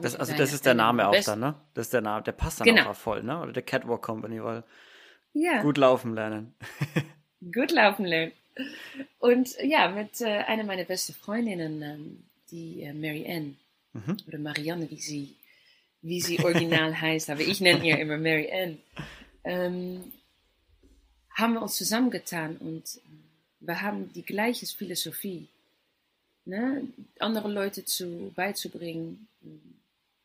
Das, also das ist der Name auch dann, ne? Das ist der Name, der passt dann genau. auch voll, ne? Oder der Catwalk Company, weil ja. gut laufen lernen. gut laufen lernen. Und ja, mit äh, einer meiner besten Freundinnen, ähm, die äh, Mary Ann, mhm. oder Marianne, wie sie, wie sie original heißt, aber ich nenne ihr immer Mary Ann, ähm, haben wir uns zusammengetan und wir haben die gleiche Philosophie. Ne? Andere Leute zu, beizubringen,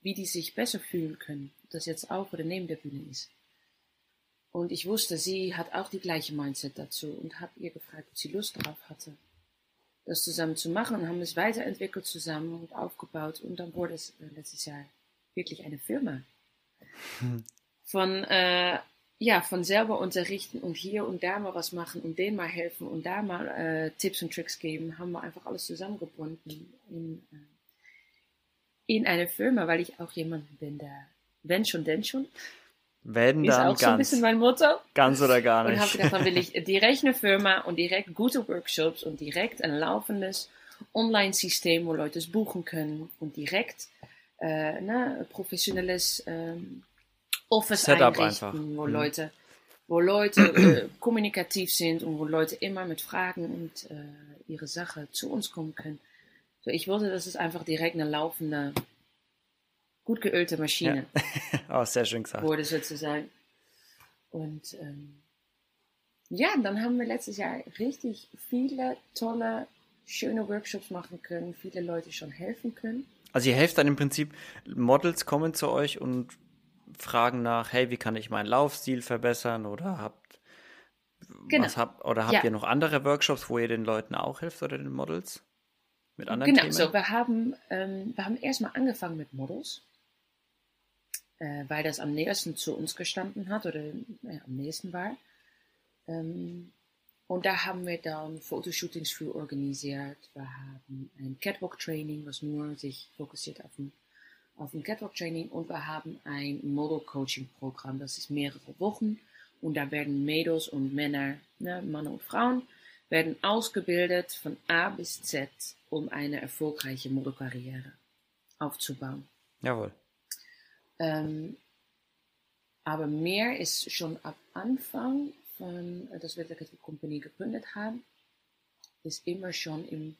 wie die sich besser fühlen können. Das jetzt auch oder neben der Bühne ist. Und ich wusste, sie hat auch die gleiche Mindset dazu und habe ihr gefragt, ob sie Lust darauf hatte, das zusammen zu machen und haben es weiterentwickelt zusammen und aufgebaut und dann wurde es äh, letztes Jahr wirklich eine Firma. Hm. Von, äh, ja, von selber unterrichten und hier und da mal was machen und denen mal helfen und da mal äh, Tipps und Tricks geben, haben wir einfach alles zusammengebunden in, äh, in eine Firma, weil ich auch jemand bin, der, wenn schon, denn schon. Wenn ist dann auch ganz. so ein bisschen mein Motto. Ganz oder gar nicht. Und habe gedacht, dann will ich direkt eine Firma und direkt gute Workshops und direkt ein laufendes Online-System, wo Leute es buchen können und direkt äh, ne, professionelles ähm, Office Setup einrichten, einfach. wo mhm. Leute, wo Leute äh, kommunikativ sind und wo Leute immer mit Fragen und äh, ihre Sache zu uns kommen können. So, ich wollte, dass es einfach direkt eine laufende gut geölte Maschine. Ja. oh, sehr schön gesagt. Wurde sozusagen. Und ähm, ja, dann haben wir letztes Jahr richtig viele tolle, schöne Workshops machen können, viele Leute schon helfen können. Also ihr helft dann im Prinzip, Models kommen zu euch und fragen nach, hey, wie kann ich meinen Laufstil verbessern oder habt genau. was habt oder habt ja. ihr noch andere Workshops, wo ihr den Leuten auch hilft oder den Models mit anderen genau, Themen? Genau, so wir haben ähm, wir haben erstmal angefangen mit Models äh, weil das am nächsten zu uns gestanden hat oder äh, am nächsten war. Ähm, und da haben wir dann Fotoshootings für organisiert. Wir haben ein Catwalk-Training, was nur sich fokussiert auf ein, auf ein Catwalk-Training. Und wir haben ein Model-Coaching-Programm, das ist mehrere Wochen. Und da werden Mädels und Männer, ne, Männer und Frauen, werden ausgebildet von A bis Z, um eine erfolgreiche Modelkarriere aufzubauen. Jawohl. Ähm, aber mehr ist schon ab Anfang von, äh, dass wir die Company gegründet haben, ist immer schon im,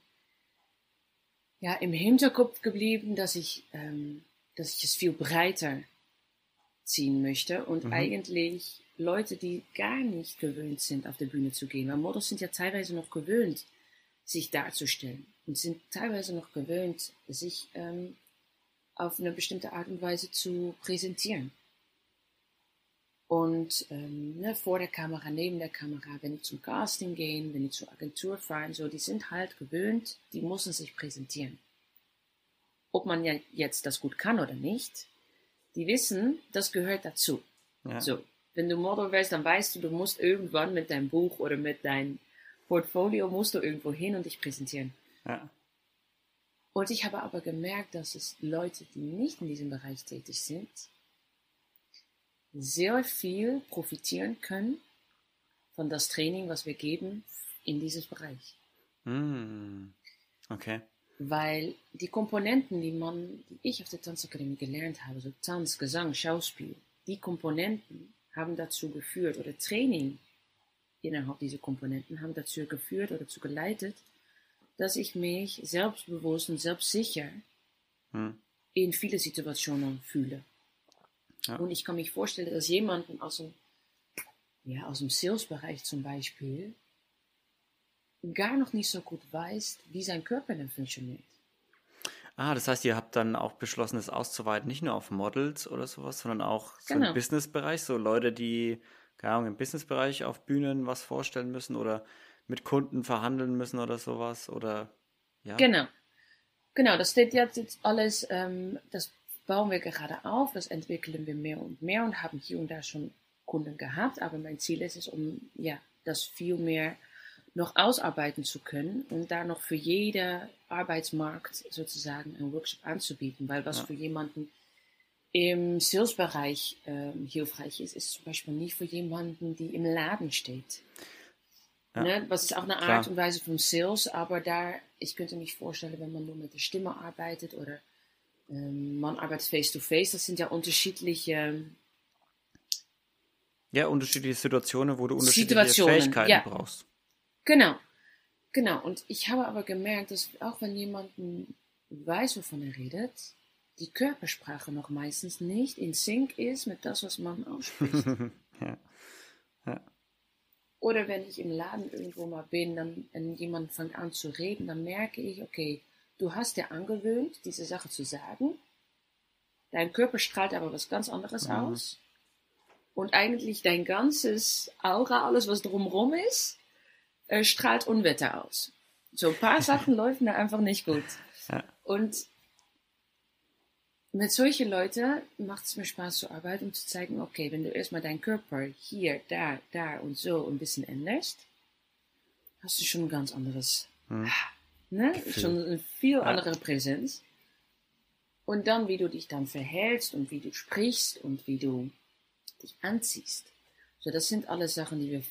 ja, im Hinterkopf geblieben, dass ich, ähm, dass ich es viel breiter ziehen möchte und mhm. eigentlich Leute, die gar nicht gewöhnt sind, auf der Bühne zu gehen, weil Models sind ja teilweise noch gewöhnt, sich darzustellen und sind teilweise noch gewöhnt, sich ähm, auf eine bestimmte Art und Weise zu präsentieren. Und ähm, ne, vor der Kamera, neben der Kamera, wenn die zum Casting gehen, wenn die zur Agentur fahren, so, die sind halt gewöhnt, die müssen sich präsentieren. Ob man ja jetzt das gut kann oder nicht, die wissen, das gehört dazu. Ja. So, wenn du Model wärst, dann weißt du, du musst irgendwann mit deinem Buch oder mit deinem Portfolio musst du irgendwo hin und dich präsentieren. Ja. Und ich habe aber gemerkt, dass es Leute, die nicht in diesem Bereich tätig sind, sehr viel profitieren können von das Training, was wir geben in dieses Bereich. Mm. Okay. Weil die Komponenten, die man, die ich auf der Tanzakademie gelernt habe, so Tanz, Gesang, Schauspiel, die Komponenten haben dazu geführt oder Training innerhalb dieser Komponenten haben dazu geführt oder dazu geleitet, dass ich mich selbstbewusst und selbstsicher hm. in viele Situationen fühle. Ja. Und ich kann mich vorstellen, dass jemanden aus dem, ja, aus dem Sales-Bereich zum Beispiel gar noch nicht so gut weiß, wie sein Körper denn funktioniert. Ah, das heißt, ihr habt dann auch beschlossen, es auszuweiten, nicht nur auf Models oder sowas, sondern auch so genau. im Businessbereich, so Leute, die, keine Ahnung, im Businessbereich auf Bühnen was vorstellen müssen oder mit Kunden verhandeln müssen oder sowas oder ja. Genau. Genau, das steht jetzt alles, ähm, das bauen wir gerade auf, das entwickeln wir mehr und mehr und haben hier und da schon Kunden gehabt, aber mein Ziel ist es, um ja, das viel mehr noch ausarbeiten zu können und da noch für jeder Arbeitsmarkt sozusagen einen Workshop anzubieten, weil was ja. für jemanden im Sales-Bereich ähm, hilfreich ist, ist zum Beispiel nicht für jemanden, die im Laden steht. Ja. Ne? Was ist auch eine Art Klar. und Weise von Sales, aber da, ich könnte mich vorstellen, wenn man nur mit der Stimme arbeitet oder ähm, man arbeitet face-to-face. -face. Das sind ja unterschiedliche... Ja, unterschiedliche Situationen, wo du unterschiedliche Fähigkeiten ja. brauchst. Genau, genau. Und ich habe aber gemerkt, dass auch wenn jemand weiß, wovon er redet, die Körpersprache noch meistens nicht in Sync ist mit das, was man ausspricht. ja. Ja. Oder wenn ich im Laden irgendwo mal bin, dann und jemand fängt an zu reden, dann merke ich, okay, du hast dir angewöhnt, diese Sache zu sagen. Dein Körper strahlt aber was ganz anderes mhm. aus. Und eigentlich dein ganzes Aura, alles was drumherum ist, äh, strahlt Unwetter aus. So ein paar Sachen laufen da einfach nicht gut. Ja. Und mit solchen Leuten macht es mir Spaß zu arbeiten, um zu zeigen, okay, wenn du erstmal deinen Körper hier, da, da und so ein bisschen änderst, hast du schon ein ganz anderes, hm. ne? schon eine viel andere Präsenz. Und dann, wie du dich dann verhältst und wie du sprichst und wie du dich anziehst. So, das sind alles Sachen, die wir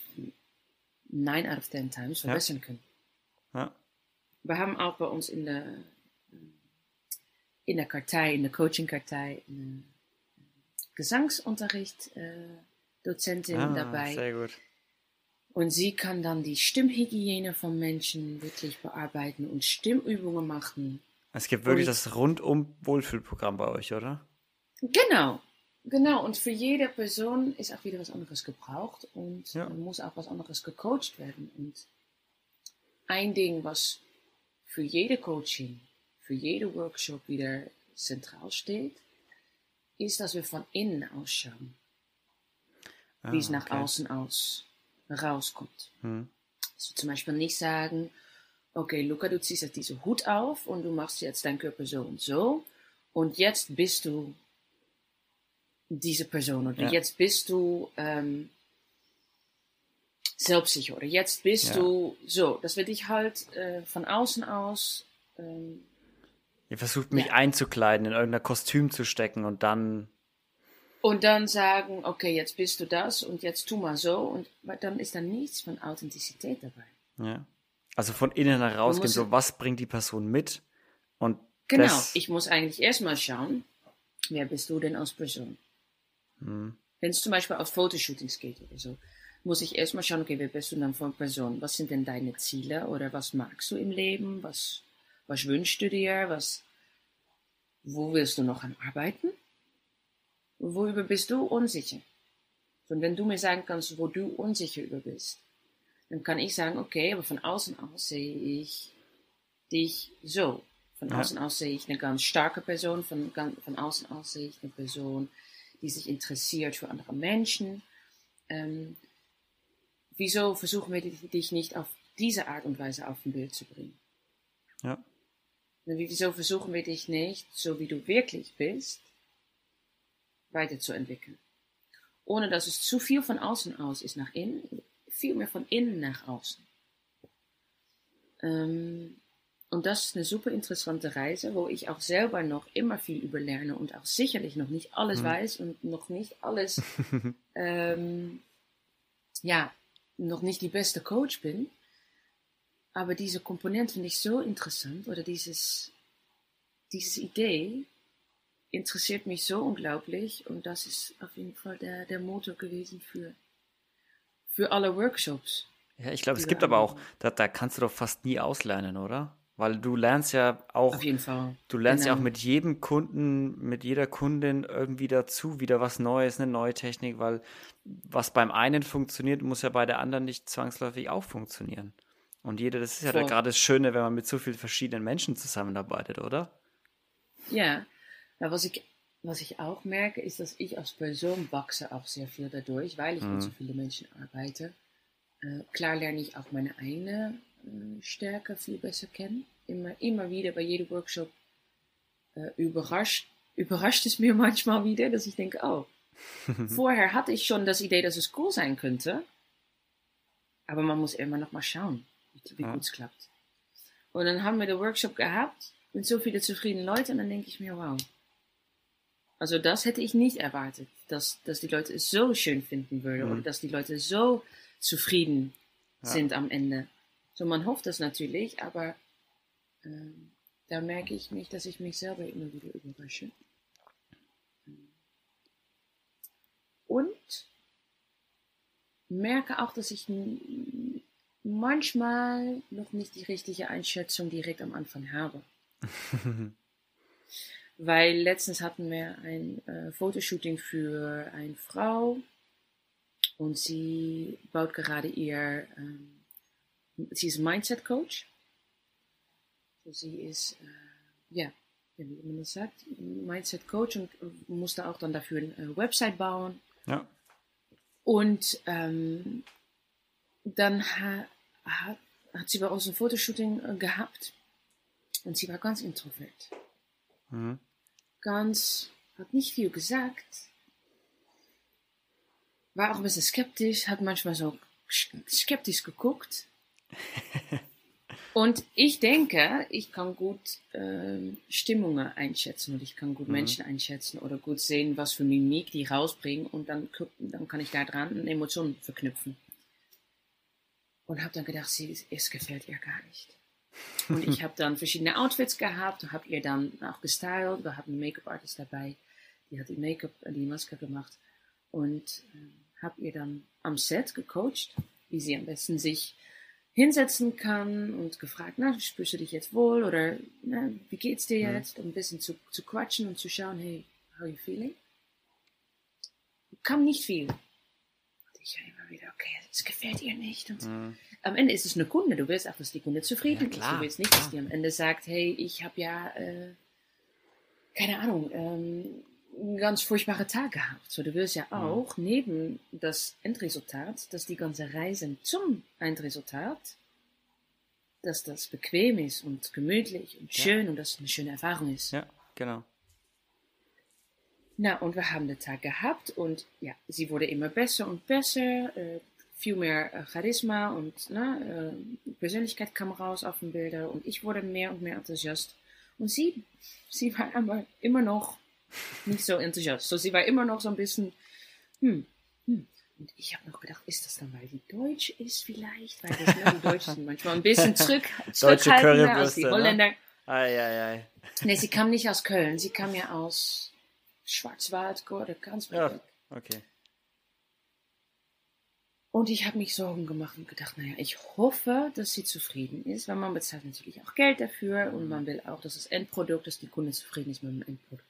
nine out of ten times verbessern ja. können. Ja. Wir haben auch bei uns in der in der Kartei, in der Coaching-Kartei, einen Gesangsunterricht äh, Dozentin ah, dabei. Sehr gut. Und sie kann dann die Stimmhygiene von Menschen wirklich bearbeiten und Stimmübungen machen. Es gibt wirklich und, das rundum Wohlfühlprogramm bei euch, oder? Genau, genau. Und für jede Person ist auch wieder was anderes gebraucht und ja. muss auch was anderes gecoacht werden. Und ein Ding, was für jede Coaching für jede Workshop wieder zentral steht, ist, dass wir von innen ausschauen. Ah, wie es nach okay. außen aus rauskommt. Hm. Also zum Beispiel nicht sagen, okay, Luca, du ziehst jetzt diese Hut auf und du machst jetzt deinen Körper so und so und jetzt bist du diese Person oder ja. jetzt bist du ähm, selbstsicher oder jetzt bist ja. du so, dass wir dich halt äh, von außen aus ähm, Ihr versucht mich ja. einzukleiden, in irgendein Kostüm zu stecken und dann. Und dann sagen, okay, jetzt bist du das und jetzt tu mal so. Und dann ist da nichts von Authentizität dabei. Ja. Also von innen herausgehen, so was bringt die Person mit? Und genau, das... ich muss eigentlich erstmal schauen, wer bist du denn als Person? Hm. Wenn es zum Beispiel auf Fotoshootings geht oder so, muss ich erstmal schauen, okay, wer bist du dann von Person? Was sind denn deine Ziele oder was magst du im Leben? Was was wünschst du dir? Was, wo willst du noch an arbeiten? Worüber bist du unsicher? Und wenn du mir sagen kannst, wo du unsicher über bist, dann kann ich sagen, okay, aber von außen aus sehe ich dich so. Von ja. außen aus sehe ich eine ganz starke Person, von, von außen aus sehe ich eine Person, die sich interessiert für andere Menschen. Ähm, wieso versuchen wir dich nicht auf diese Art und Weise auf ein Bild zu bringen? Ja. Wieso versuchen wir dich nicht, so wie du wirklich bist, weiterzuentwickeln? Ohne dass es zu viel von außen aus ist nach innen, viel mehr von innen nach außen. Ähm, und das ist eine super interessante Reise, wo ich auch selber noch immer viel über lerne und auch sicherlich noch nicht alles mhm. weiß und noch nicht alles, ähm, ja, noch nicht die beste Coach bin. Aber diese Komponente finde ich so interessant, oder dieses, diese Idee interessiert mich so unglaublich und das ist auf jeden Fall der, der Motor gewesen für, für alle Workshops. Ja, ich glaube, es gibt aber auch, da, da kannst du doch fast nie auslernen, oder? Weil du lernst ja auch. Du lernst genau. ja auch mit jedem Kunden, mit jeder Kundin irgendwie dazu wieder was Neues, eine neue Technik, weil was beim einen funktioniert, muss ja bei der anderen nicht zwangsläufig auch funktionieren. Und jeder, das ist ja gerade das Schöne, wenn man mit so vielen verschiedenen Menschen zusammenarbeitet, oder? Ja, ja was, ich, was ich auch merke, ist, dass ich als Person wachse auch sehr viel dadurch, weil ich mhm. mit so vielen Menschen arbeite. Äh, klar lerne ich auch meine eigene äh, Stärke viel besser kennen. Immer, immer wieder bei jedem Workshop äh, überrascht, überrascht es mir manchmal wieder, dass ich denke, oh, vorher hatte ich schon das Idee, dass es cool sein könnte. Aber man muss immer noch mal schauen wie ja. gut es klappt. Und dann haben wir den Workshop gehabt mit so vielen zufriedenen Leuten und dann denke ich mir, wow. Also das hätte ich nicht erwartet, dass, dass die Leute es so schön finden würden mhm. oder dass die Leute so zufrieden ja. sind am Ende. So, man hofft das natürlich, aber ähm, da merke ich nicht, dass ich mich selber immer wieder überrasche. Und merke auch, dass ich manchmal noch nicht die richtige Einschätzung direkt am Anfang habe. Weil letztens hatten wir ein äh, Fotoshooting für eine Frau und sie baut gerade ihr, ähm, sie ist Mindset Coach. Sie ist, äh, ja, wie man das sagt, Mindset Coach und musste auch dann dafür eine Website bauen. Ja. Und ähm, dann ha, ha, hat sie bei uns ein Fotoshooting äh, gehabt und sie war ganz introvert. Mhm. Ganz, hat nicht viel gesagt, war auch ein bisschen skeptisch, hat manchmal so skeptisch geguckt. Und ich denke, ich kann gut äh, Stimmungen einschätzen und ich kann gut mhm. Menschen einschätzen oder gut sehen, was für Mimik die rausbringen und dann, dann kann ich da dran eine Emotion verknüpfen. Und habe dann gedacht, sie, es gefällt ihr gar nicht. Und ich habe dann verschiedene Outfits gehabt, habe ihr dann auch gestylt. Wir hatten einen Make-up-Artist dabei, die hat die Make-up, die Maske gemacht und äh, habe ihr dann am Set gecoacht, wie sie am besten sich hinsetzen kann und gefragt, na, spürst du dich jetzt wohl oder na, wie geht's dir mhm. jetzt? Um ein bisschen zu, zu quatschen und zu schauen, hey, how are you feeling? Kam nicht viel. Und ich immer wieder, okay, es gefällt ihr nicht. Und mhm am Ende ist es eine Kunde. Du willst auch, dass die Kunde zufrieden ja, ist. Du willst nicht, dass die am Ende sagt, hey, ich habe ja, äh, keine Ahnung, ähm, ganz furchtbaren Tag gehabt. So, du willst ja auch mhm. neben das Endresultat, dass die ganze Reise zum Endresultat, dass das bequem ist und gemütlich und schön ja. und dass es eine schöne Erfahrung ist. Ja, genau. Na, und wir haben den Tag gehabt und ja, sie wurde immer besser und besser. Äh, viel mehr äh, Charisma und ne, äh, Persönlichkeit kam raus auf den Bildern und ich wurde mehr und mehr enthusiast. Und sie, sie war aber immer noch nicht so enthusiast. So, sie war immer noch so ein bisschen, hm, hm. Und ich habe noch gedacht, ist das dann, weil die Deutsch ist vielleicht? Weil das, ne, die Deutschen sind manchmal ein bisschen zurück, zurückhaltender als die ne? Holländer. Ne? Ei, ei, ei. Nee, sie kam nicht aus Köln, sie kam ja aus Schwarzwald oder ganz ja, Okay. Und ich habe mich Sorgen gemacht und gedacht, naja, ich hoffe, dass sie zufrieden ist, weil man bezahlt natürlich auch Geld dafür und man will auch, dass das Endprodukt, dass die Kunde zufrieden ist mit dem Endprodukt.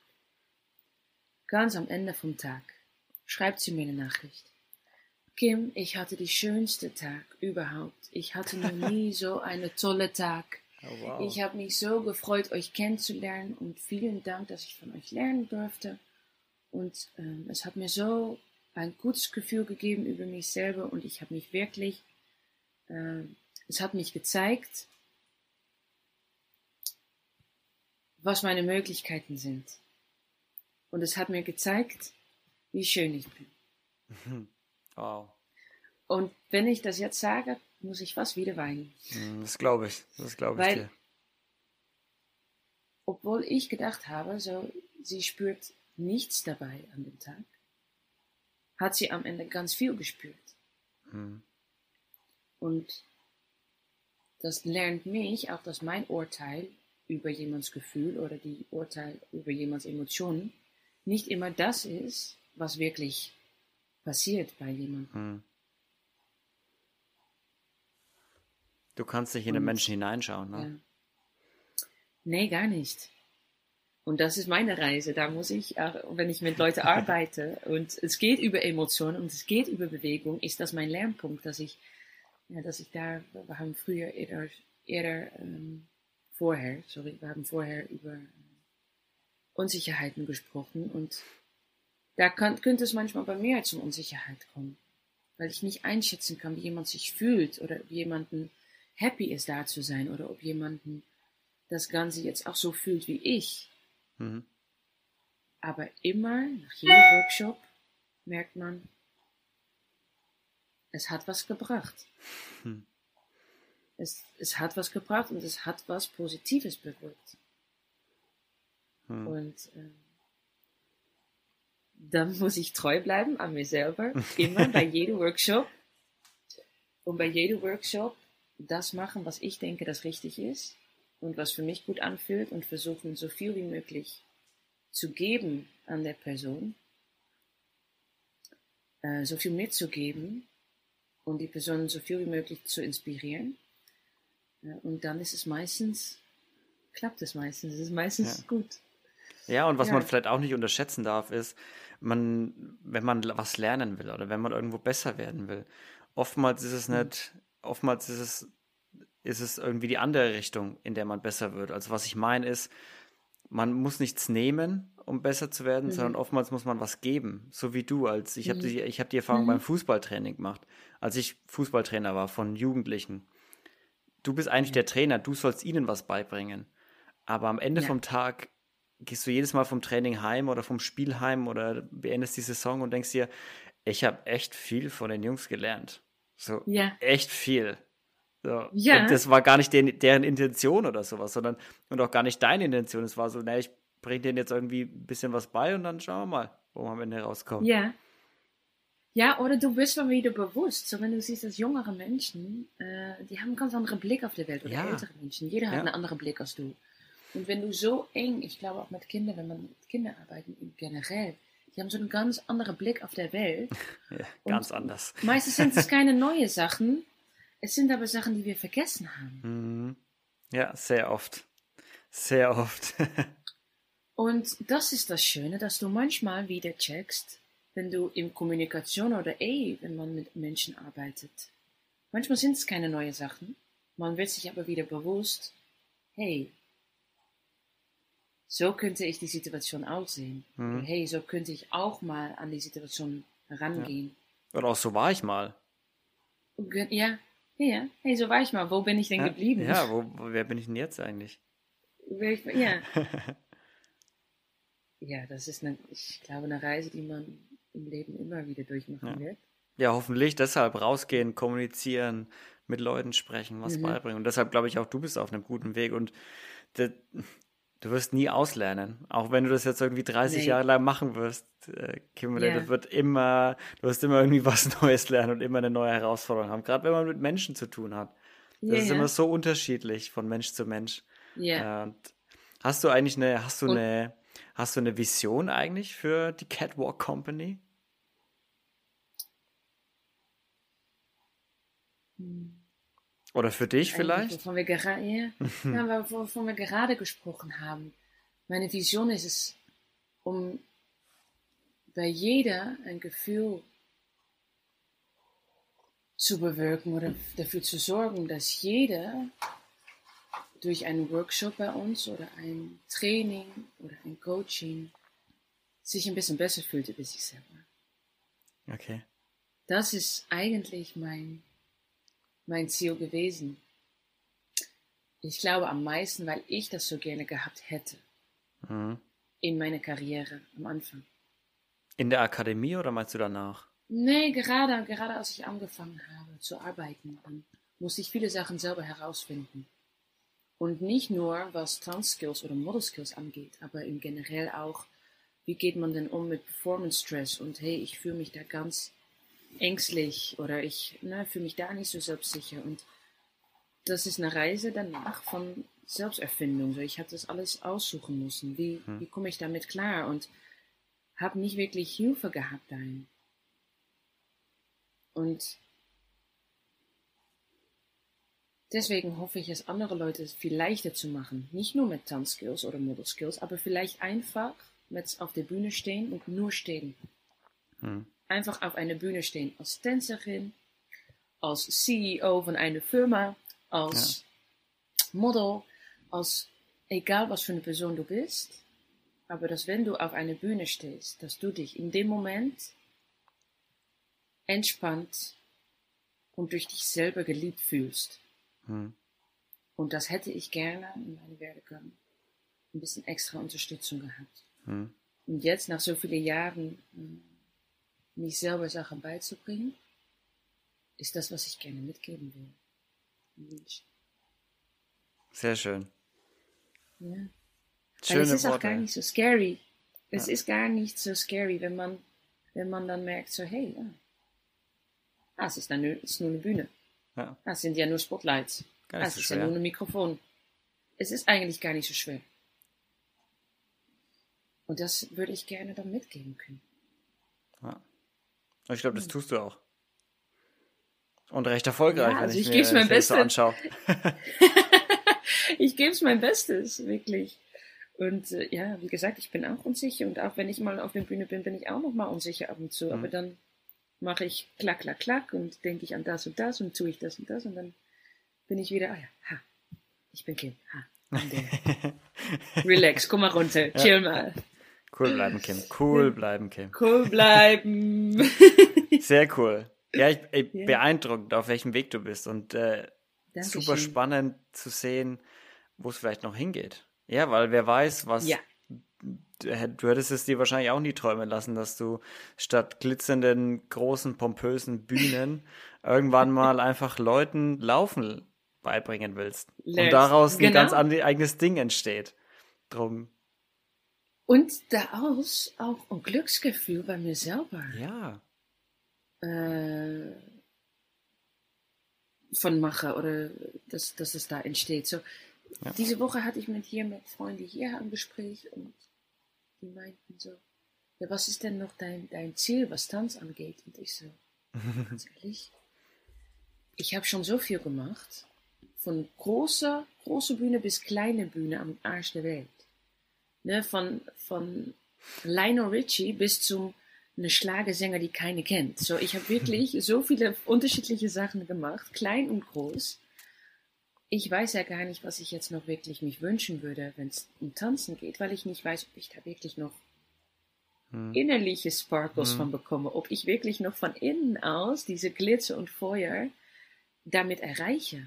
Ganz am Ende vom Tag schreibt sie mir eine Nachricht. Kim, ich hatte die schönste Tag überhaupt. Ich hatte noch nie so einen tolle Tag. Oh, wow. Ich habe mich so gefreut, euch kennenzulernen und vielen Dank, dass ich von euch lernen durfte. Und ähm, es hat mir so ein gutes Gefühl gegeben über mich selber und ich habe mich wirklich, äh, es hat mich gezeigt, was meine Möglichkeiten sind. Und es hat mir gezeigt, wie schön ich bin. Wow. Und wenn ich das jetzt sage, muss ich fast wieder weinen. Hm, das glaube ich. Das glaube ich Weil, dir. Obwohl ich gedacht habe, so, sie spürt nichts dabei an dem Tag, hat sie am Ende ganz viel gespürt. Mhm. Und das lernt mich, auch dass mein Urteil über jemands Gefühl oder die Urteil über jemands Emotionen nicht immer das ist, was wirklich passiert bei jemandem. Mhm. Du kannst nicht in den Menschen hineinschauen, ne? Ja. Nee, gar nicht. Und das ist meine Reise. Da muss ich, wenn ich mit Leuten arbeite und es geht über Emotionen und es geht über Bewegung, ist das mein Lernpunkt, dass ich, ja, dass ich da, wir haben früher eher, eher ähm, vorher, sorry, wir haben vorher über Unsicherheiten gesprochen und da kann, könnte es manchmal bei mir zum Unsicherheit kommen, weil ich nicht einschätzen kann, wie jemand sich fühlt oder ob jemanden happy ist, da zu sein oder ob jemanden das Ganze jetzt auch so fühlt wie ich. Mhm. Aber immer nach jedem Workshop merkt man, es hat was gebracht. Hm. Es, es hat was gebracht und es hat was Positives bewirkt. Hm. Und äh, dann muss ich treu bleiben an mir selber, immer bei jedem Workshop. Und bei jedem Workshop das machen, was ich denke, das richtig ist und was für mich gut anfühlt und versuchen, so viel wie möglich zu geben an der Person, äh, so viel mitzugeben und die Person so viel wie möglich zu inspirieren. Äh, und dann ist es meistens, klappt es meistens, es ist meistens ja. gut. Ja, und was ja. man vielleicht auch nicht unterschätzen darf, ist, man, wenn man was lernen will oder wenn man irgendwo besser werden will, oftmals ist es mhm. nicht, oftmals ist es ist es irgendwie die andere Richtung, in der man besser wird. Also was ich meine ist, man muss nichts nehmen, um besser zu werden, mhm. sondern oftmals muss man was geben. So wie du, als ich mhm. habe die, ich hab die Erfahrung mhm. beim Fußballtraining gemacht, als ich Fußballtrainer war von Jugendlichen. Du bist eigentlich der Trainer, du sollst ihnen was beibringen. Aber am Ende ja. vom Tag gehst du jedes Mal vom Training heim oder vom Spiel heim oder beendest die Saison und denkst dir, ich habe echt viel von den Jungs gelernt. So, ja. echt viel. So. Ja. Und das war gar nicht den, deren Intention oder sowas, sondern und auch gar nicht deine Intention. Es war so, naja, ich bringe denen jetzt irgendwie ein bisschen was bei und dann schauen wir mal, wo wir am Ende rauskommen. Ja. Ja, oder du bist mal wieder bewusst. So, wenn du siehst, dass jüngere Menschen, äh, die haben einen ganz anderen Blick auf die Welt. Oder ja. ältere Menschen. Jeder hat ja. einen anderen Blick als du. Und wenn du so eng, ich glaube auch mit Kindern, wenn man mit Kindern arbeitet, generell, die haben so einen ganz anderen Blick auf der Welt. ja, ganz und anders. Meistens sind es keine neuen Sachen, es sind aber Sachen, die wir vergessen haben. Mhm. Ja, sehr oft. Sehr oft. Und das ist das Schöne, dass du manchmal wieder checkst, wenn du in Kommunikation oder eh, wenn man mit Menschen arbeitet. Manchmal sind es keine neuen Sachen. Man wird sich aber wieder bewusst, hey, so könnte ich die Situation aussehen. Mhm. Hey, so könnte ich auch mal an die Situation herangehen. Ja. Oder auch so war ich mal. Ja, ja, hey, so war ich mal. Wo bin ich denn ja, geblieben? Ja, wo, wer bin ich denn jetzt eigentlich? Ich, ja. ja, das ist, eine, ich glaube, eine Reise, die man im Leben immer wieder durchmachen ja. wird. Ja, hoffentlich deshalb rausgehen, kommunizieren, mit Leuten sprechen, was mhm. beibringen. Und deshalb glaube ich auch, du bist auf einem guten Weg. Und das, Du wirst nie auslernen. Auch wenn du das jetzt irgendwie 30 nee. Jahre lang machen wirst, äh, Kimberly, yeah. das wird immer, du wirst immer irgendwie was Neues lernen und immer eine neue Herausforderung haben. Gerade wenn man mit Menschen zu tun hat. Das yeah. ist immer so unterschiedlich von Mensch zu Mensch. Yeah. Äh, hast du eigentlich eine, hast du und eine, hast du eine Vision eigentlich für die Catwalk Company? Hm. Oder für dich vielleicht? Wovon wir, gerade, ja, ja, wovon wir gerade gesprochen haben. Meine Vision ist es, um bei jeder ein Gefühl zu bewirken oder dafür zu sorgen, dass jeder durch einen Workshop bei uns oder ein Training oder ein Coaching sich ein bisschen besser fühlt über sich selber. Okay. Das ist eigentlich mein mein Ziel gewesen. Ich glaube am meisten, weil ich das so gerne gehabt hätte. Mhm. In meiner Karriere am Anfang. In der Akademie oder meinst du danach? Nee, gerade, gerade als ich angefangen habe zu arbeiten, musste ich viele Sachen selber herausfinden. Und nicht nur was Trans-Skills oder Model-Skills angeht, aber im generell auch, wie geht man denn um mit Performance-Stress und hey, ich fühle mich da ganz ängstlich oder ich ne, fühle mich da nicht so selbstsicher. Und das ist eine Reise danach von Selbsterfindung. So, ich habe das alles aussuchen müssen. Wie, hm. wie komme ich damit klar? Und habe nicht wirklich Hilfe gehabt dahin. Und deswegen hoffe ich, es andere Leute viel leichter zu machen. Nicht nur mit Tanzskills oder Model Skills, aber vielleicht einfach mit auf der Bühne stehen und nur stehen. Hm einfach auf einer Bühne stehen als Tänzerin, als CEO von einer Firma, als ja. Model, als egal was für eine Person du bist, aber dass wenn du auf einer Bühne stehst, dass du dich in dem Moment entspannt und durch dich selber geliebt fühlst. Hm. Und das hätte ich gerne in meinem Werdegang ein bisschen extra Unterstützung gehabt. Hm. Und jetzt, nach so vielen Jahren, hm, mich selber Sachen beizubringen, ist das, was ich gerne mitgeben will. Sehr schön. Ja. Schöne Weil es ist Worte. auch gar nicht so scary. Es ja. ist gar nicht so scary, wenn man, wenn man dann merkt, so, hey, ja. Ah, es ist, nur, es ist nur eine Bühne. Ja. Ah, es sind ja nur Spotlights. ah, es ist ja nur ein Mikrofon. es ist eigentlich gar nicht so schwer. Und das würde ich gerne dann mitgeben können. Ja. Ich glaube, das hm. tust du auch. Und recht erfolgreich, ja, also wenn ich, ich mir mein das so anschaue. ich gebe es mein Bestes, wirklich. Und äh, ja, wie gesagt, ich bin auch unsicher. Und auch wenn ich mal auf der Bühne bin, bin ich auch noch mal unsicher ab und zu. Mhm. Aber dann mache ich klack, klack, klack und denke ich an das und das und tue ich das und das. Und dann bin ich wieder, ah ja, ha, ich bin Kim. Ha, Relax, komm mal runter, chill ja. mal. Cool bleiben, Kim. Cool bleiben, Kim. Cool bleiben. Sehr cool. Ja, ich, ich ja. beeindruckend, auf welchem Weg du bist und äh, super spannend zu sehen, wo es vielleicht noch hingeht. Ja, weil wer weiß, was. Ja. Du hättest es dir wahrscheinlich auch nie träumen lassen, dass du statt glitzernden, großen, pompösen Bühnen irgendwann mal einfach Leuten Laufen beibringen willst. Let's. Und daraus genau. ein ganz eigenes Ding entsteht. Drum. Und daraus auch ein Glücksgefühl bei mir selber. Ja. Äh, von mache oder dass, dass es da entsteht. So, ja. Diese Woche hatte ich mit hier mit Freunden hier ein Gespräch und die meinten so, ja, was ist denn noch dein, dein Ziel, was Tanz angeht? Und ich so, ganz ehrlich, ich habe schon so viel gemacht, von großer, großer Bühne bis kleine Bühne am Arsch der Welt. Ne, von, von Lionel Richie bis zum eine Schlagersänger, die keine kennt. So, ich habe wirklich so viele unterschiedliche Sachen gemacht, klein und groß ich weiß ja gar nicht, was ich jetzt noch wirklich mich wünschen würde, wenn es um Tanzen geht, weil ich nicht weiß, ob ich da wirklich noch hm. innerliche Sparkles hm. von bekomme, ob ich wirklich noch von innen aus diese Glitzer und Feuer damit erreiche.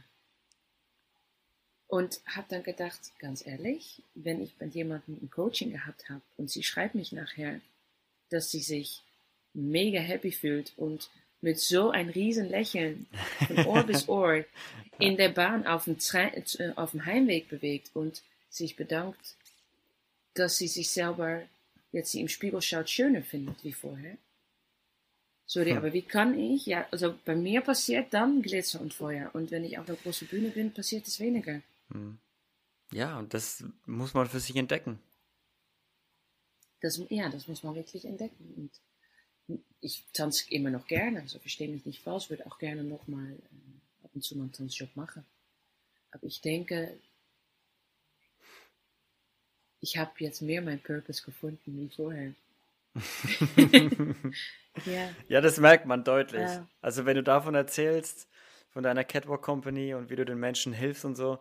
Und habe dann gedacht, ganz ehrlich, wenn ich mit jemandem ein Coaching gehabt habe und sie schreibt mich nachher, dass sie sich mega happy fühlt und mit so ein riesen Lächeln von Ohr bis Ohr in der Bahn auf dem, äh, auf dem Heimweg bewegt und sich bedankt, dass sie sich selber, jetzt sie im Spiegel schaut, schöner findet wie vorher. Sorry, hm. aber wie kann ich? Ja, also bei mir passiert dann Glitzer und Feuer. Und wenn ich auf der großen Bühne bin, passiert es weniger. Hm. Ja, und das muss man für sich entdecken. Das, ja, das muss man wirklich entdecken. Und ich tanze immer noch gerne, also verstehe mich nicht falsch, würde auch gerne noch mal äh, ab und zu mal einen Tanzjob machen. Aber ich denke, ich habe jetzt mehr mein Purpose gefunden wie vorher. ja. ja, das merkt man deutlich. Ja. Also wenn du davon erzählst, von deiner Catwalk Company und wie du den Menschen hilfst und so,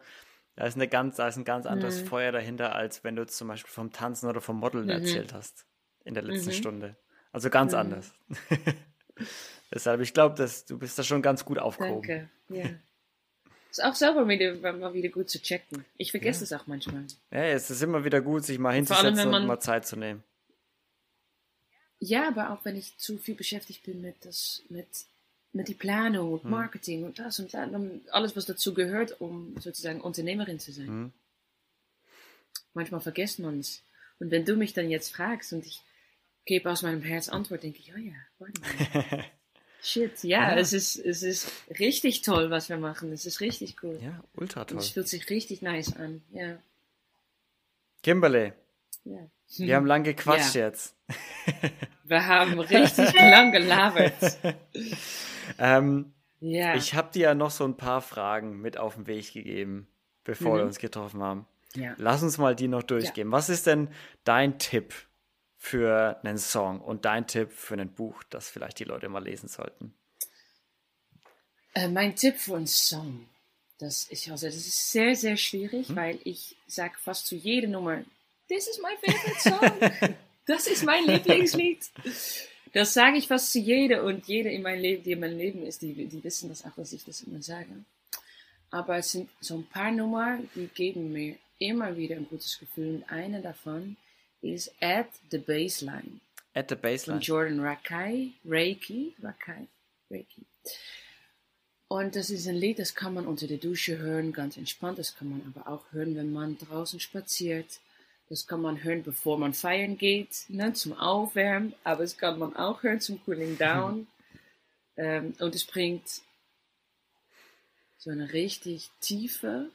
da ist, eine ganz, da ist ein ganz anderes mhm. Feuer dahinter, als wenn du zum Beispiel vom Tanzen oder vom Modeln mhm. erzählt hast in der letzten mhm. Stunde. Also ganz mhm. anders. Deshalb, ich glaube, du bist da schon ganz gut aufgehoben. Danke, ja. Ist auch selber mal wieder gut zu checken. Ich vergesse ja. es auch manchmal. Ja, es ist immer wieder gut, sich mal hinzusetzen allem, und mal Zeit zu nehmen. Ja, aber auch wenn ich zu viel beschäftigt bin mit, das, mit, mit die Planung und hm. Marketing und das und das, alles, was dazu gehört, um sozusagen Unternehmerin zu sein. Hm. Manchmal vergessen wir es. Und wenn du mich dann jetzt fragst und ich gebe aus meinem Herz Antwort, denke ich, oh ja, warte mal. Shit, ja, ja, Es, ist, es ist richtig toll, was wir machen. Es ist richtig cool. Ja, ultra toll. es fühlt sich richtig nice an, ja. Kimberly, ja. wir haben lang gequatscht ja. jetzt. wir haben richtig lang gelabert. ähm, ja. Ich habe dir ja noch so ein paar Fragen mit auf den Weg gegeben, bevor mhm. wir uns getroffen haben. Ja. Lass uns mal die noch durchgehen. Was ist denn dein Tipp für einen Song und dein Tipp für ein Buch, das vielleicht die Leute mal lesen sollten? Äh, mein Tipp für einen Song, das ist also das ist sehr sehr schwierig, hm? weil ich sage fast zu jeder Nummer, this is my favorite song, das ist mein Lieblingslied. Das sage ich fast zu jeder und jeder in meinem Leben, die in meinem Leben ist, die, die wissen das auch, dass ich das immer sage. Aber es sind so ein paar Nummern, die geben mir immer wieder ein gutes Gefühl. Und eine davon is At the Baseline. At the Baseline. Von Jordan Rakai, Reiki, Rakai, Reiki. Und das ist ein Lied, das kann man unter der Dusche hören, ganz entspannt. Das kann man aber auch hören, wenn man draußen spaziert. Das kann man hören, bevor man feiern geht, ne, zum Aufwärmen. Aber es kann man auch hören zum Cooling Down. ähm, und es bringt so eine richtig tiefe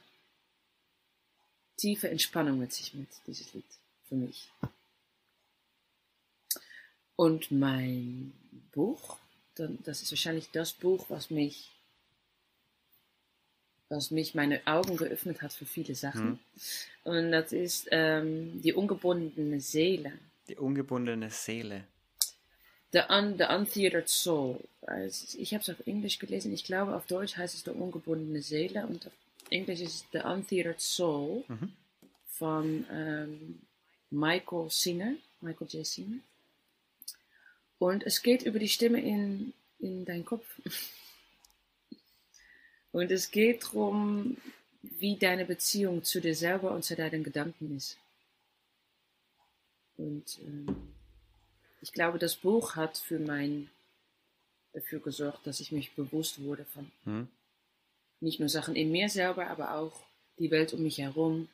tiefe Entspannung mit sich mit, dieses Lied, für mich. Und mein Buch, das ist wahrscheinlich das Buch, was mich, was mich meine Augen geöffnet hat für viele Sachen. Mhm. Und das ist ähm, die ungebundene Seele. Die ungebundene Seele. The, un, the Untheatered Soul. Also ich habe es auf Englisch gelesen. Ich glaube, auf Deutsch heißt es die ungebundene Seele und auf Englisch ist es The Untheatered Soul mhm. von ähm, Michael Singer, Michael J. Singer. Und es geht über die Stimme in, in deinem Kopf. Und es geht darum, wie deine Beziehung zu dir selber und zu deinen Gedanken ist. Und ähm, ich glaube, das Buch hat für mein dafür gesorgt, dass ich mich bewusst wurde von hm. nicht nur Sachen in mir selber, aber auch die Welt um mich herum.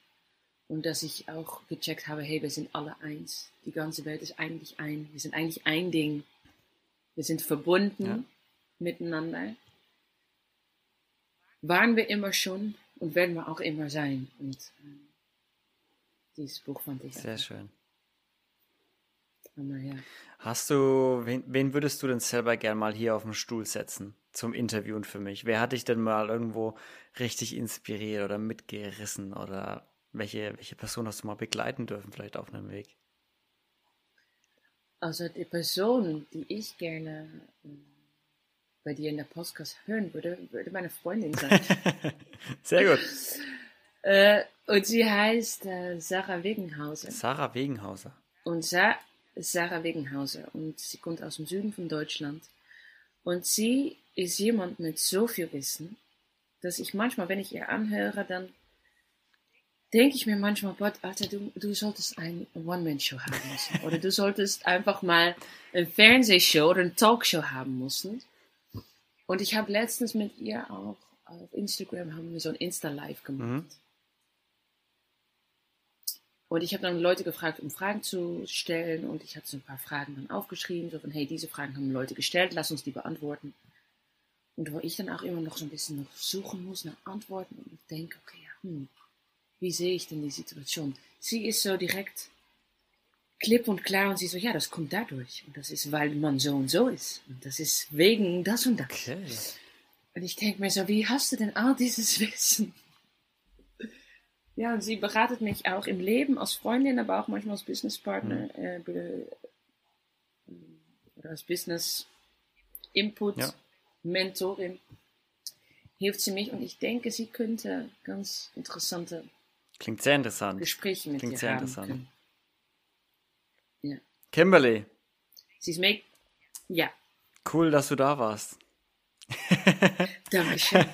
Und dass ich auch gecheckt habe, hey, wir sind alle eins. Die ganze Welt ist eigentlich ein. Wir sind eigentlich ein Ding. Wir sind verbunden ja. miteinander. Waren wir immer schon und werden wir auch immer sein. Und äh, dieses Buch fand ich sehr schön. Ja. Hast du, wen, wen, würdest du denn selber gern mal hier auf den Stuhl setzen zum Interviewen für mich? Wer hat dich denn mal irgendwo richtig inspiriert oder mitgerissen oder welche, welche Person hast du mal begleiten dürfen, vielleicht auf einem Weg? Also die Person, die ich gerne äh, bei dir in der Podcast hören würde, würde meine Freundin sein. Sehr gut. äh, und sie heißt äh, Sarah Wegenhauser. Sarah Wegenhauser. Und Sa Sarah Wegenhauser und sie kommt aus dem Süden von Deutschland. Und sie ist jemand mit so viel Wissen, dass ich manchmal, wenn ich ihr anhöre, dann denke ich mir manchmal, Gott, Alter, du, du solltest eine One-Man-Show haben müssen. Oder du solltest einfach mal eine Fernsehshow oder eine Talkshow haben müssen. Und ich habe letztens mit ihr auch auf Instagram haben wir so ein Insta-Live gemacht. Mhm. Und ich habe dann Leute gefragt, um Fragen zu stellen. Und ich habe so ein paar Fragen dann aufgeschrieben. So von, hey, diese Fragen haben Leute gestellt, lass uns die beantworten. Und wo ich dann auch immer noch so ein bisschen noch suchen muss nach Antworten. Und ich denke, okay, ja, hm, wie sehe ich denn die Situation? Sie ist so direkt klipp und klar und sie so, ja, das kommt dadurch. Und das ist, weil man so und so ist. Und das ist wegen das und das. Okay. Und ich denke mir so, wie hast du denn all dieses Wissen? Ja, und sie beratet mich auch im Leben als Freundin, aber auch manchmal als Businesspartner mhm. äh, oder als Business Input, ja. Mentorin. Hilft sie mich und ich denke, sie könnte ganz interessante Klingt sehr interessant. Gespräche mit Klingt dir sehr haben interessant. Können. Kimberly. Sie ist make. Ja. Cool, dass du da warst. Dankeschön.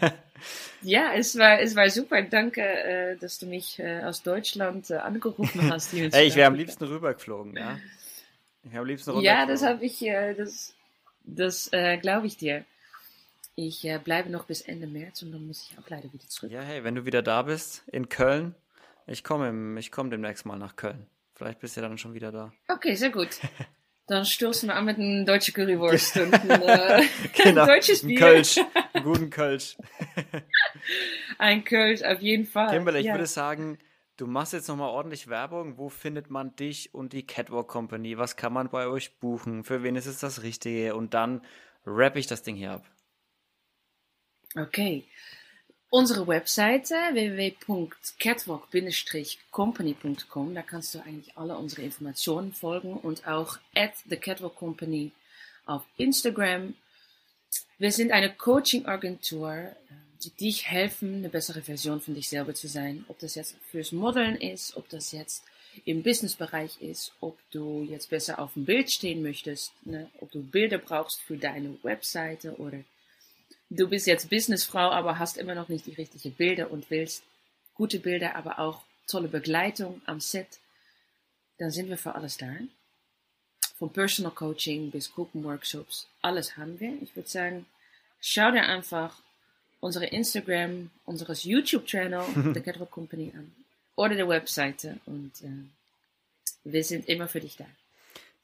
Ja, es war, es war super. Danke, äh, dass du mich äh, aus Deutschland äh, angerufen hast. hey, ich wäre am liebsten rübergeflogen, ja. Ich wäre am liebsten Ja, das habe ich, das, das glaube ich dir. Ich bleibe noch bis Ende März und dann muss ich auch leider wieder zurück. Ja, hey, wenn du wieder da bist, in Köln, ich komme ich komm demnächst mal nach Köln. Vielleicht bist du dann schon wieder da. Okay, sehr gut. Dann stoßen wir an mit einem deutschen Currywurst und ein äh, genau, deutsches Bier. Ein Kölsch, einen guten Kölsch. ein Kölsch, auf jeden Fall. Kimberly, ja. ich würde sagen, du machst jetzt nochmal ordentlich Werbung. Wo findet man dich und die Catwalk Company? Was kann man bei euch buchen? Für wen ist es das Richtige? Und dann rappe ich das Ding hier ab. Okay. Unsere Webseite www.catwalk-company.com, da kannst du eigentlich alle unsere Informationen folgen und auch at the Catwalk Company auf Instagram. Wir sind eine Coaching-Agentur, die dich helfen, eine bessere Version von dich selber zu sein. Ob das jetzt fürs Modeln ist, ob das jetzt im Businessbereich ist, ob du jetzt besser auf dem Bild stehen möchtest, ne? ob du Bilder brauchst für deine Webseite oder du bist jetzt Businessfrau, aber hast immer noch nicht die richtigen Bilder und willst gute Bilder, aber auch tolle Begleitung am Set, dann sind wir für alles da. Von Personal Coaching bis Gruppenworkshops, alles haben wir. Ich würde sagen, schau dir einfach unsere Instagram, unseres YouTube-Channel, The Catwalk Company an oder der Webseite und äh, wir sind immer für dich da.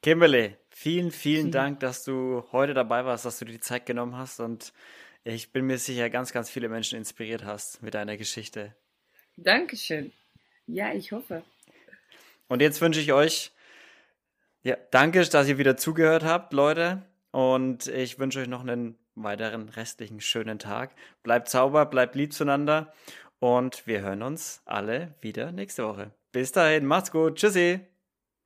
Kimberly, vielen, vielen Dank, dass du heute dabei warst, dass du dir die Zeit genommen hast und ich bin mir sicher, ganz, ganz viele Menschen inspiriert hast mit deiner Geschichte. Dankeschön. Ja, ich hoffe. Und jetzt wünsche ich euch, ja, danke, dass ihr wieder zugehört habt, Leute. Und ich wünsche euch noch einen weiteren restlichen schönen Tag. Bleibt sauber, bleibt lieb zueinander. Und wir hören uns alle wieder nächste Woche. Bis dahin, macht's gut. Tschüssi.